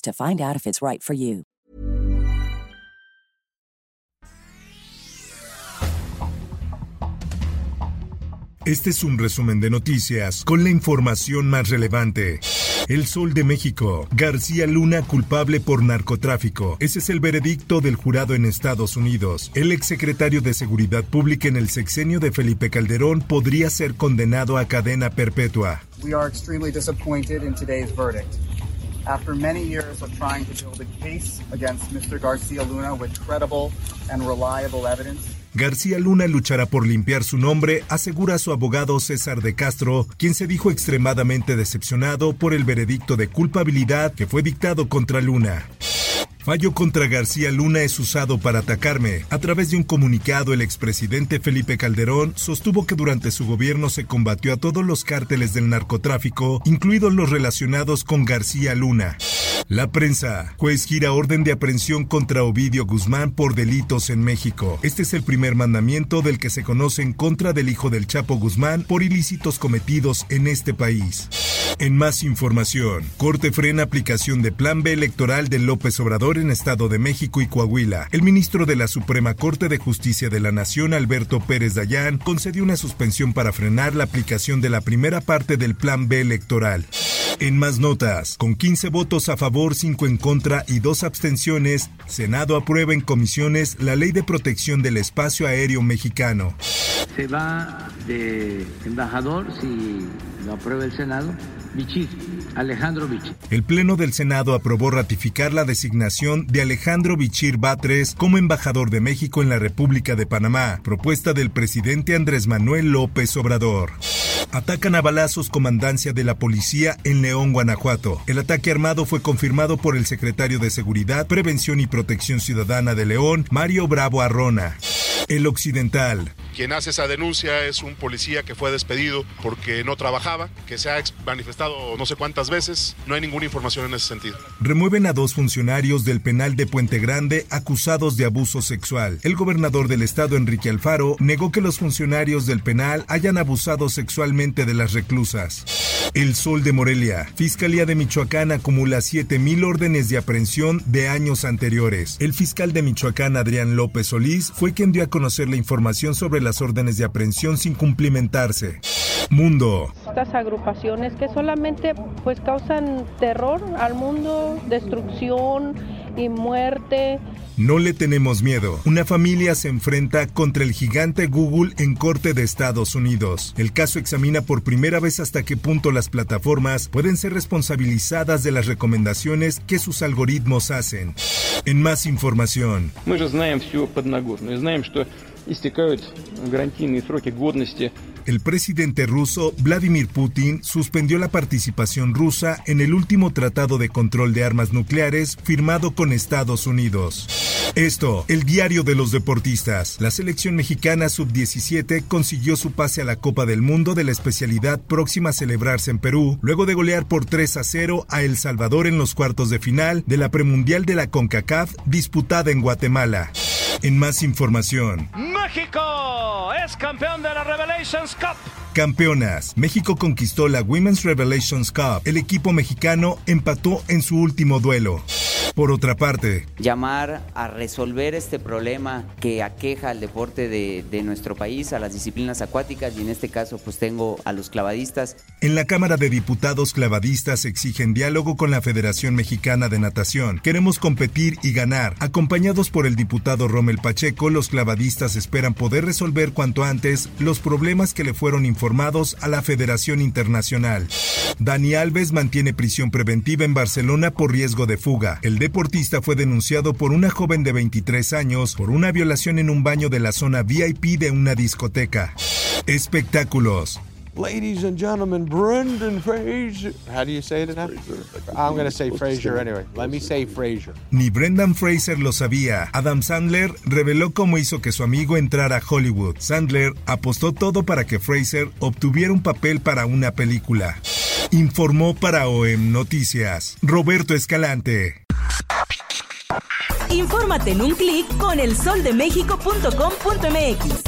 to find out if it's right for you. Este es un resumen de noticias con la información más relevante. El Sol de México. García Luna culpable por narcotráfico. Ese es el veredicto del jurado en Estados Unidos. El exsecretario de Seguridad Pública en el sexenio de Felipe Calderón podría ser condenado a cadena perpetua. We are extremely disappointed in today's verdict. After many years of trying to build a case against Mr. Garcia Luna with credible and reliable evidence, García Luna luchará por limpiar su nombre, asegura su abogado César de Castro, quien se dijo extremadamente decepcionado por el veredicto de culpabilidad que fue dictado contra Luna. Fallo contra García Luna es usado para atacarme. A través de un comunicado, el expresidente Felipe Calderón sostuvo que durante su gobierno se combatió a todos los cárteles del narcotráfico, incluidos los relacionados con García Luna. La prensa. Juez gira orden de aprehensión contra Ovidio Guzmán por delitos en México. Este es el primer mandamiento del que se conoce en contra del hijo del Chapo Guzmán por ilícitos cometidos en este país. En más información, Corte frena aplicación de Plan B electoral de López Obrador en Estado de México y Coahuila. El ministro de la Suprema Corte de Justicia de la Nación, Alberto Pérez Dayán, concedió una suspensión para frenar la aplicación de la primera parte del Plan B electoral. En más notas, con 15 votos a favor, 5 en contra y 2 abstenciones, Senado aprueba en comisiones la Ley de Protección del Espacio Aéreo Mexicano. Se va de embajador, si lo aprueba el Senado, Bichir, Alejandro Bichir. El Pleno del Senado aprobó ratificar la designación de Alejandro Bichir Batres como embajador de México en la República de Panamá, propuesta del presidente Andrés Manuel López Obrador. Atacan a balazos comandancia de la policía en León, Guanajuato. El ataque armado fue confirmado por el secretario de Seguridad, Prevención y Protección Ciudadana de León, Mario Bravo Arrona. El Occidental. Quien hace esa denuncia es un policía que fue despedido porque no trabajaba, que se ha manifestado no sé cuántas veces. No hay ninguna información en ese sentido. Remueven a dos funcionarios del penal de Puente Grande acusados de abuso sexual. El gobernador del estado, Enrique Alfaro, negó que los funcionarios del penal hayan abusado sexualmente de las reclusas. El Sol de Morelia. Fiscalía de Michoacán acumula 7.000 órdenes de aprehensión de años anteriores. El fiscal de Michoacán, Adrián López Solís, fue quien dio a conocer la información sobre las órdenes de aprehensión sin cumplimentarse. Mundo. Estas agrupaciones que solamente pues causan terror al mundo, destrucción y muerte. No le tenemos miedo. Una familia se enfrenta contra el gigante Google en corte de Estados Unidos. El caso examina por primera vez hasta qué punto las plataformas pueden ser responsabilizadas de las recomendaciones que sus algoritmos hacen. En más información. Мы же знаем всю Подногорную, знаем, что истекают гарантийные сроки годности el presidente ruso Vladimir Putin suspendió la participación rusa en el último tratado de control de armas nucleares firmado con Estados Unidos. Esto, el diario de los deportistas. La selección mexicana sub-17 consiguió su pase a la Copa del Mundo de la especialidad próxima a celebrarse en Perú, luego de golear por 3 a 0 a El Salvador en los cuartos de final de la premundial de la CONCACAF disputada en Guatemala. En más información. México es campeón de la Revelations Cup. Campeonas. México conquistó la Women's Revelations Cup. El equipo mexicano empató en su último duelo. Por otra parte, llamar a resolver este problema que aqueja al deporte de, de, nuestro país, a las disciplinas acuáticas y en este caso pues tengo a los clavadistas. En la Cámara de Diputados clavadistas exigen diálogo con la Federación Mexicana de Natación. Queremos competir y ganar. Acompañados por el diputado Rommel Pacheco, los clavadistas esperan poder resolver cuanto antes los problemas que le fueron informados a la Federación Internacional. Dani Alves mantiene prisión preventiva en Barcelona por riesgo de fuga. El deportista fue denunciado por una joven de 23 años por una violación en un baño de la zona VIP de una discoteca. Espectáculos. Ladies and gentlemen, Brendan Fraser. How do you say it now? I'm going to say Fraser anyway. Let me say Fraser. Ni Brendan Fraser lo sabía. Adam Sandler reveló cómo hizo que su amigo entrara a Hollywood. Sandler apostó todo para que Fraser obtuviera un papel para una película. Informó para OEM Noticias Roberto Escalante. Infórmate en un clic con elsoldemexico.com.mx.